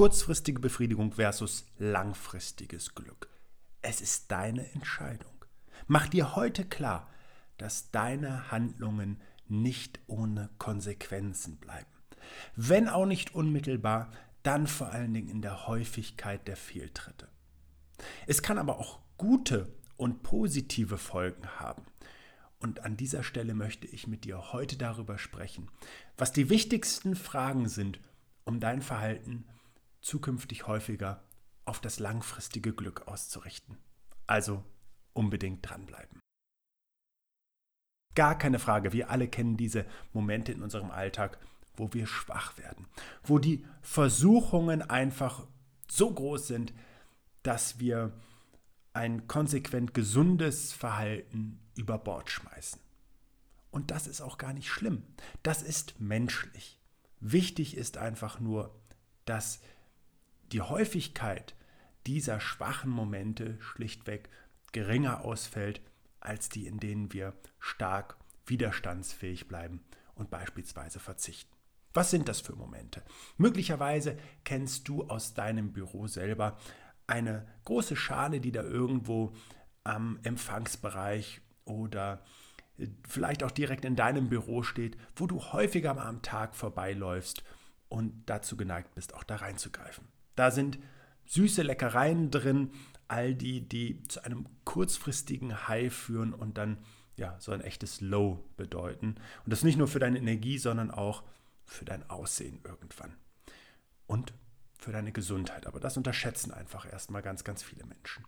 Kurzfristige Befriedigung versus langfristiges Glück. Es ist deine Entscheidung. Mach dir heute klar, dass deine Handlungen nicht ohne Konsequenzen bleiben. Wenn auch nicht unmittelbar, dann vor allen Dingen in der Häufigkeit der Fehltritte. Es kann aber auch gute und positive Folgen haben. Und an dieser Stelle möchte ich mit dir heute darüber sprechen, was die wichtigsten Fragen sind, um dein Verhalten zukünftig häufiger auf das langfristige Glück auszurichten. Also unbedingt dranbleiben. Gar keine Frage, wir alle kennen diese Momente in unserem Alltag, wo wir schwach werden, wo die Versuchungen einfach so groß sind, dass wir ein konsequent gesundes Verhalten über Bord schmeißen. Und das ist auch gar nicht schlimm. Das ist menschlich. Wichtig ist einfach nur, dass die Häufigkeit dieser schwachen Momente schlichtweg geringer ausfällt als die, in denen wir stark widerstandsfähig bleiben und beispielsweise verzichten. Was sind das für Momente? Möglicherweise kennst du aus deinem Büro selber eine große Schale, die da irgendwo am Empfangsbereich oder vielleicht auch direkt in deinem Büro steht, wo du häufiger mal am Tag vorbeiläufst und dazu geneigt bist, auch da reinzugreifen. Da sind süße Leckereien drin, all die, die zu einem kurzfristigen High führen und dann ja so ein echtes Low bedeuten. Und das nicht nur für deine Energie, sondern auch für dein Aussehen irgendwann. Und für deine Gesundheit. Aber das unterschätzen einfach erstmal ganz, ganz viele Menschen.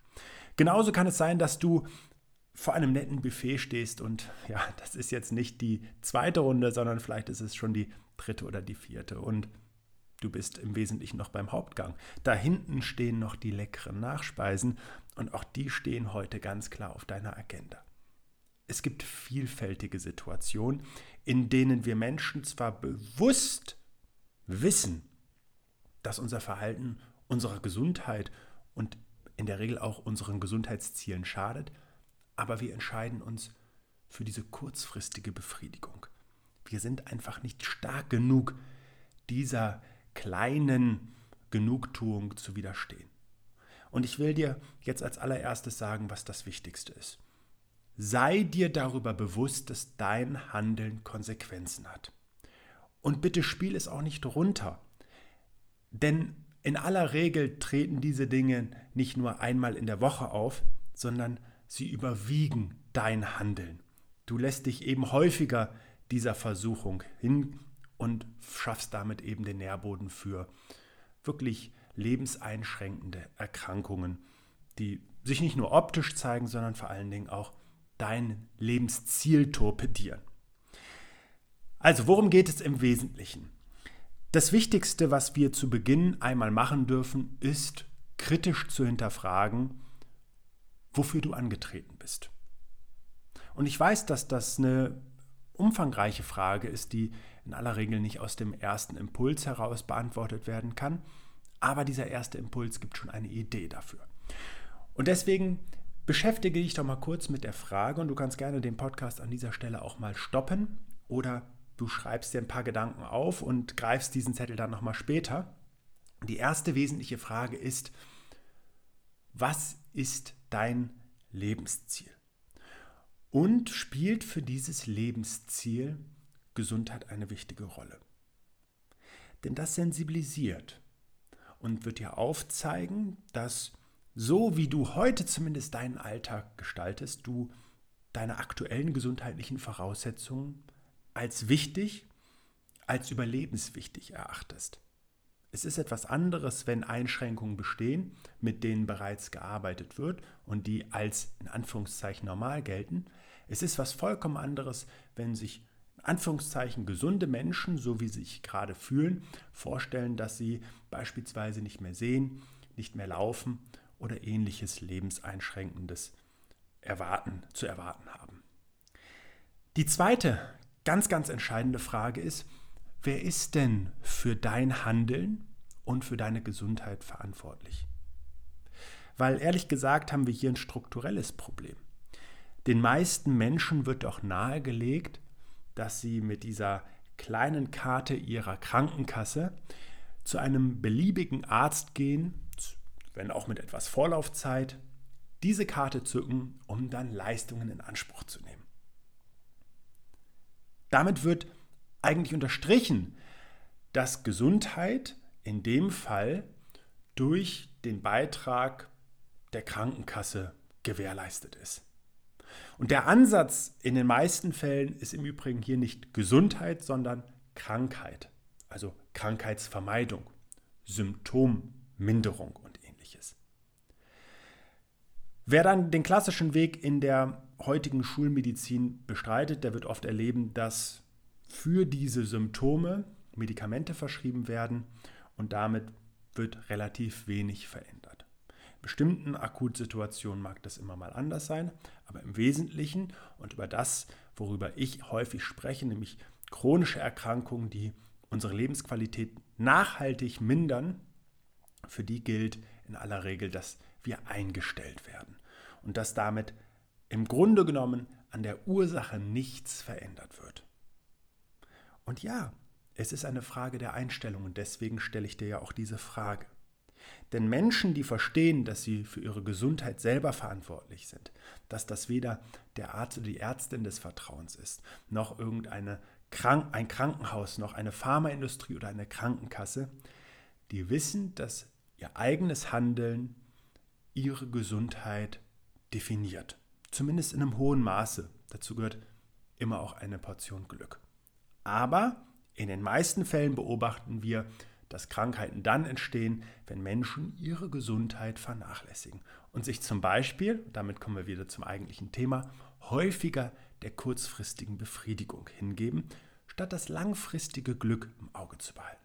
Genauso kann es sein, dass du vor einem netten Buffet stehst und ja, das ist jetzt nicht die zweite Runde, sondern vielleicht ist es schon die dritte oder die vierte und du bist im Wesentlichen noch beim Hauptgang. Da hinten stehen noch die leckeren Nachspeisen und auch die stehen heute ganz klar auf deiner Agenda. Es gibt vielfältige Situationen, in denen wir Menschen zwar bewusst wissen, dass unser Verhalten unserer Gesundheit und in der Regel auch unseren Gesundheitszielen schadet, aber wir entscheiden uns für diese kurzfristige Befriedigung. Wir sind einfach nicht stark genug, dieser kleinen Genugtuung zu widerstehen. Und ich will dir jetzt als allererstes sagen, was das Wichtigste ist. Sei dir darüber bewusst, dass dein Handeln Konsequenzen hat. Und bitte spiel es auch nicht runter. Denn in aller Regel treten diese Dinge nicht nur einmal in der Woche auf, sondern sie überwiegen dein Handeln. Du lässt dich eben häufiger dieser Versuchung hin und schaffst damit eben den Nährboden für wirklich lebenseinschränkende Erkrankungen, die sich nicht nur optisch zeigen, sondern vor allen Dingen auch dein Lebensziel torpedieren. Also, worum geht es im Wesentlichen? Das Wichtigste, was wir zu Beginn einmal machen dürfen, ist kritisch zu hinterfragen, wofür du angetreten bist. Und ich weiß, dass das eine umfangreiche Frage ist, die in aller Regel nicht aus dem ersten Impuls heraus beantwortet werden kann, aber dieser erste Impuls gibt schon eine Idee dafür. Und deswegen beschäftige dich doch mal kurz mit der Frage und du kannst gerne den Podcast an dieser Stelle auch mal stoppen oder du schreibst dir ein paar Gedanken auf und greifst diesen Zettel dann nochmal später. Die erste wesentliche Frage ist, was ist dein Lebensziel? Und spielt für dieses Lebensziel Gesundheit eine wichtige Rolle? Denn das sensibilisiert und wird dir aufzeigen, dass so wie du heute zumindest deinen Alltag gestaltest, du deine aktuellen gesundheitlichen Voraussetzungen als wichtig, als überlebenswichtig erachtest. Es ist etwas anderes, wenn Einschränkungen bestehen, mit denen bereits gearbeitet wird und die als in Anführungszeichen normal gelten. Es ist was vollkommen anderes, wenn sich Anführungszeichen gesunde Menschen, so wie sie sich gerade fühlen, vorstellen, dass sie beispielsweise nicht mehr sehen, nicht mehr laufen oder ähnliches lebenseinschränkendes erwarten, zu erwarten haben. Die zweite ganz, ganz entscheidende Frage ist, wer ist denn für dein Handeln und für deine Gesundheit verantwortlich? Weil ehrlich gesagt haben wir hier ein strukturelles Problem. Den meisten Menschen wird doch nahegelegt, dass sie mit dieser kleinen Karte ihrer Krankenkasse zu einem beliebigen Arzt gehen, wenn auch mit etwas Vorlaufzeit, diese Karte zücken, um dann Leistungen in Anspruch zu nehmen. Damit wird eigentlich unterstrichen, dass Gesundheit in dem Fall durch den Beitrag der Krankenkasse gewährleistet ist. Und der Ansatz in den meisten Fällen ist im Übrigen hier nicht Gesundheit, sondern Krankheit, also Krankheitsvermeidung, Symptomminderung und ähnliches. Wer dann den klassischen Weg in der heutigen Schulmedizin bestreitet, der wird oft erleben, dass für diese Symptome Medikamente verschrieben werden und damit wird relativ wenig verändert. Bestimmten Akutsituationen mag das immer mal anders sein, aber im Wesentlichen und über das, worüber ich häufig spreche, nämlich chronische Erkrankungen, die unsere Lebensqualität nachhaltig mindern, für die gilt in aller Regel, dass wir eingestellt werden und dass damit im Grunde genommen an der Ursache nichts verändert wird. Und ja, es ist eine Frage der Einstellung und deswegen stelle ich dir ja auch diese Frage. Denn Menschen, die verstehen, dass sie für ihre Gesundheit selber verantwortlich sind, dass das weder der Arzt oder die Ärztin des Vertrauens ist, noch irgendeine Krank ein Krankenhaus, noch eine Pharmaindustrie oder eine Krankenkasse, die wissen, dass ihr eigenes Handeln ihre Gesundheit definiert. Zumindest in einem hohen Maße. Dazu gehört immer auch eine Portion Glück. Aber in den meisten Fällen beobachten wir, dass Krankheiten dann entstehen, wenn Menschen ihre Gesundheit vernachlässigen und sich zum Beispiel, damit kommen wir wieder zum eigentlichen Thema, häufiger der kurzfristigen Befriedigung hingeben, statt das langfristige Glück im Auge zu behalten.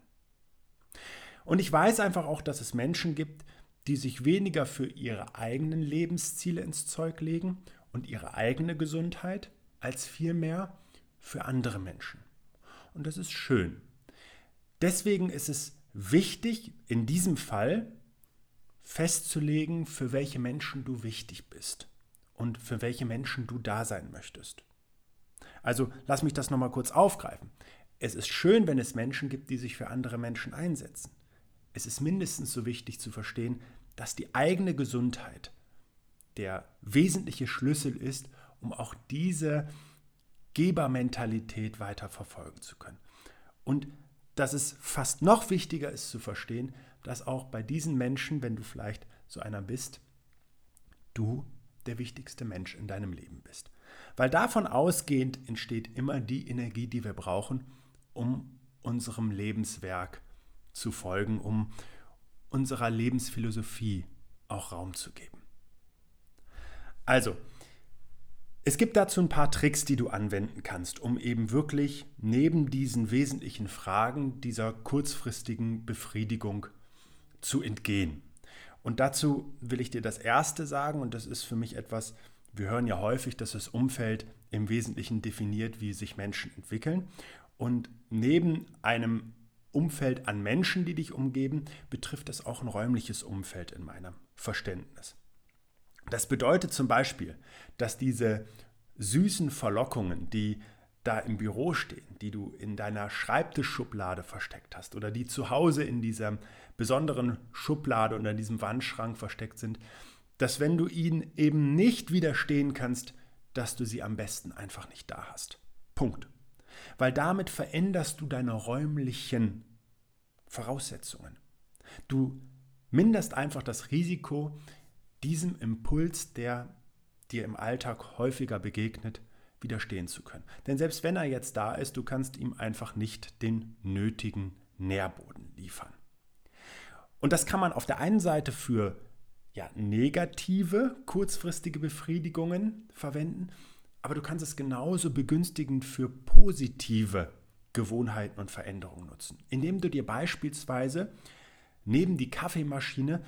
Und ich weiß einfach auch, dass es Menschen gibt, die sich weniger für ihre eigenen Lebensziele ins Zeug legen und ihre eigene Gesundheit, als vielmehr für andere Menschen. Und das ist schön. Deswegen ist es wichtig, in diesem Fall festzulegen, für welche Menschen du wichtig bist und für welche Menschen du da sein möchtest. Also lass mich das nochmal kurz aufgreifen. Es ist schön, wenn es Menschen gibt, die sich für andere Menschen einsetzen. Es ist mindestens so wichtig zu verstehen, dass die eigene Gesundheit der wesentliche Schlüssel ist, um auch diese Gebermentalität weiter verfolgen zu können. Und dass es fast noch wichtiger ist zu verstehen, dass auch bei diesen Menschen, wenn du vielleicht so einer bist, du der wichtigste Mensch in deinem Leben bist. Weil davon ausgehend entsteht immer die Energie, die wir brauchen, um unserem Lebenswerk zu folgen, um unserer Lebensphilosophie auch Raum zu geben. Also, es gibt dazu ein paar Tricks, die du anwenden kannst, um eben wirklich neben diesen wesentlichen Fragen dieser kurzfristigen Befriedigung zu entgehen. Und dazu will ich dir das Erste sagen, und das ist für mich etwas, wir hören ja häufig, dass das Umfeld im Wesentlichen definiert, wie sich Menschen entwickeln. Und neben einem Umfeld an Menschen, die dich umgeben, betrifft das auch ein räumliches Umfeld in meinem Verständnis. Das bedeutet zum Beispiel, dass diese süßen Verlockungen, die da im Büro stehen, die du in deiner Schreibtischschublade versteckt hast oder die zu Hause in dieser besonderen Schublade oder in diesem Wandschrank versteckt sind, dass wenn du ihnen eben nicht widerstehen kannst, dass du sie am besten einfach nicht da hast. Punkt. Weil damit veränderst du deine räumlichen Voraussetzungen. Du minderst einfach das Risiko, diesem Impuls, der dir im Alltag häufiger begegnet, widerstehen zu können. Denn selbst wenn er jetzt da ist, du kannst ihm einfach nicht den nötigen Nährboden liefern. Und das kann man auf der einen Seite für ja, negative, kurzfristige Befriedigungen verwenden, aber du kannst es genauso begünstigend für positive Gewohnheiten und Veränderungen nutzen, indem du dir beispielsweise neben die Kaffeemaschine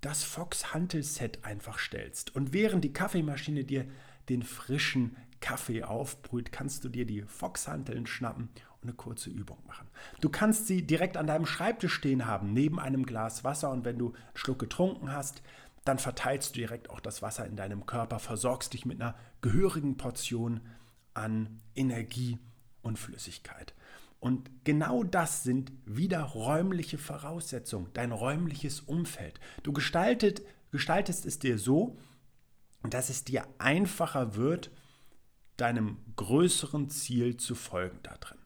das Fox Hantel Set einfach stellst. Und während die Kaffeemaschine dir den frischen Kaffee aufbrüht, kannst du dir die Fox Hanteln schnappen und eine kurze Übung machen. Du kannst sie direkt an deinem Schreibtisch stehen haben, neben einem Glas Wasser. Und wenn du einen Schluck getrunken hast, dann verteilst du direkt auch das Wasser in deinem Körper, versorgst dich mit einer gehörigen Portion an Energie und Flüssigkeit. Und genau das sind wieder räumliche Voraussetzungen, dein räumliches Umfeld. Du gestaltet, gestaltest es dir so, dass es dir einfacher wird, deinem größeren Ziel zu folgen darin.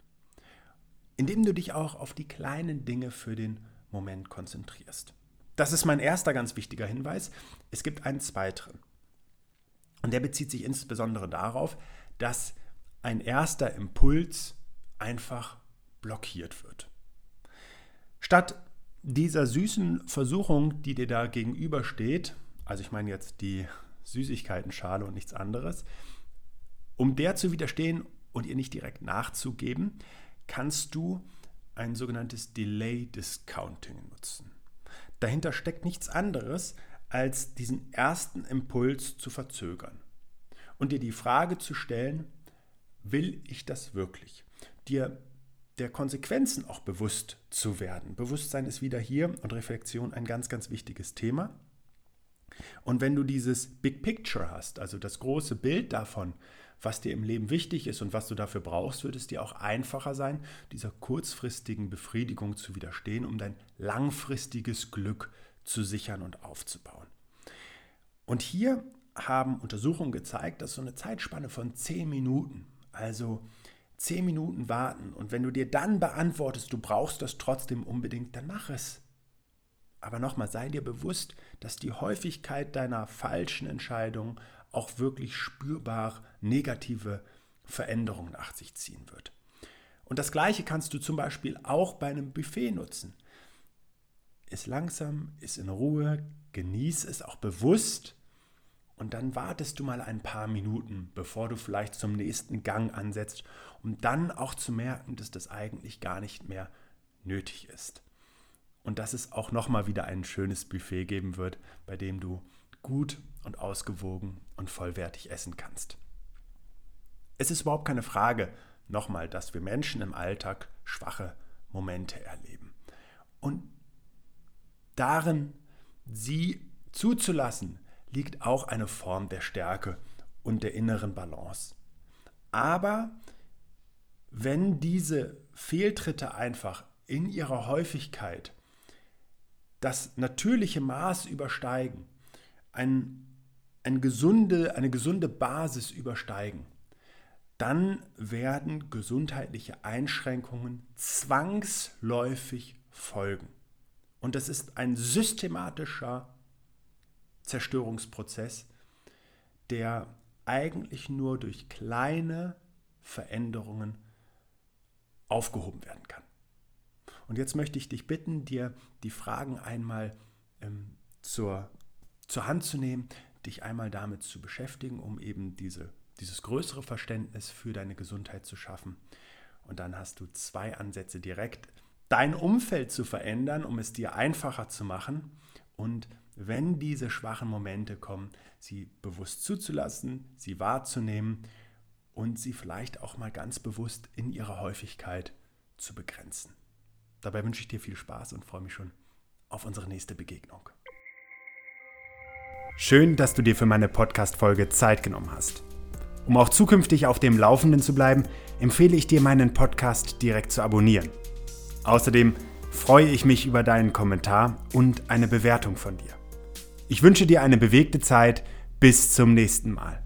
Indem du dich auch auf die kleinen Dinge für den Moment konzentrierst. Das ist mein erster ganz wichtiger Hinweis. Es gibt einen zweiten. Und der bezieht sich insbesondere darauf, dass ein erster Impuls einfach blockiert wird. Statt dieser süßen Versuchung, die dir da gegenübersteht, also ich meine jetzt die Süßigkeitenschale und nichts anderes, um der zu widerstehen und ihr nicht direkt nachzugeben, kannst du ein sogenanntes Delay Discounting nutzen. Dahinter steckt nichts anderes, als diesen ersten Impuls zu verzögern und dir die Frage zu stellen, will ich das wirklich? Dir der Konsequenzen auch bewusst zu werden. Bewusstsein ist wieder hier und Reflexion ein ganz, ganz wichtiges Thema. Und wenn du dieses Big Picture hast, also das große Bild davon, was dir im Leben wichtig ist und was du dafür brauchst, wird es dir auch einfacher sein, dieser kurzfristigen Befriedigung zu widerstehen, um dein langfristiges Glück zu sichern und aufzubauen. Und hier haben Untersuchungen gezeigt, dass so eine Zeitspanne von 10 Minuten, also 10 Minuten warten und wenn du dir dann beantwortest, du brauchst das trotzdem unbedingt, dann mach es. Aber nochmal, sei dir bewusst, dass die Häufigkeit deiner falschen Entscheidungen auch wirklich spürbar negative Veränderungen nach sich ziehen wird. Und das Gleiche kannst du zum Beispiel auch bei einem Buffet nutzen. Ist langsam, ist in Ruhe, genieß es auch bewusst und dann wartest du mal ein paar Minuten, bevor du vielleicht zum nächsten Gang ansetzt, um dann auch zu merken, dass das eigentlich gar nicht mehr nötig ist. Und dass es auch nochmal wieder ein schönes Buffet geben wird, bei dem du gut und ausgewogen und vollwertig essen kannst. Es ist überhaupt keine Frage, nochmal, dass wir Menschen im Alltag schwache Momente erleben. Und darin, sie zuzulassen, liegt auch eine Form der Stärke und der inneren Balance. Aber wenn diese Fehltritte einfach in ihrer Häufigkeit das natürliche Maß übersteigen, ein, ein gesunde, eine gesunde Basis übersteigen, dann werden gesundheitliche Einschränkungen zwangsläufig folgen. Und das ist ein systematischer Zerstörungsprozess, der eigentlich nur durch kleine Veränderungen aufgehoben werden kann. Und jetzt möchte ich dich bitten, dir die Fragen einmal ähm, zur, zur Hand zu nehmen, dich einmal damit zu beschäftigen, um eben diese, dieses größere Verständnis für deine Gesundheit zu schaffen. Und dann hast du zwei Ansätze direkt, dein Umfeld zu verändern, um es dir einfacher zu machen und wenn diese schwachen Momente kommen, sie bewusst zuzulassen, sie wahrzunehmen und sie vielleicht auch mal ganz bewusst in ihrer Häufigkeit zu begrenzen. Dabei wünsche ich dir viel Spaß und freue mich schon auf unsere nächste Begegnung. Schön, dass du dir für meine Podcast-Folge Zeit genommen hast. Um auch zukünftig auf dem Laufenden zu bleiben, empfehle ich dir, meinen Podcast direkt zu abonnieren. Außerdem freue ich mich über deinen Kommentar und eine Bewertung von dir. Ich wünsche dir eine bewegte Zeit. Bis zum nächsten Mal.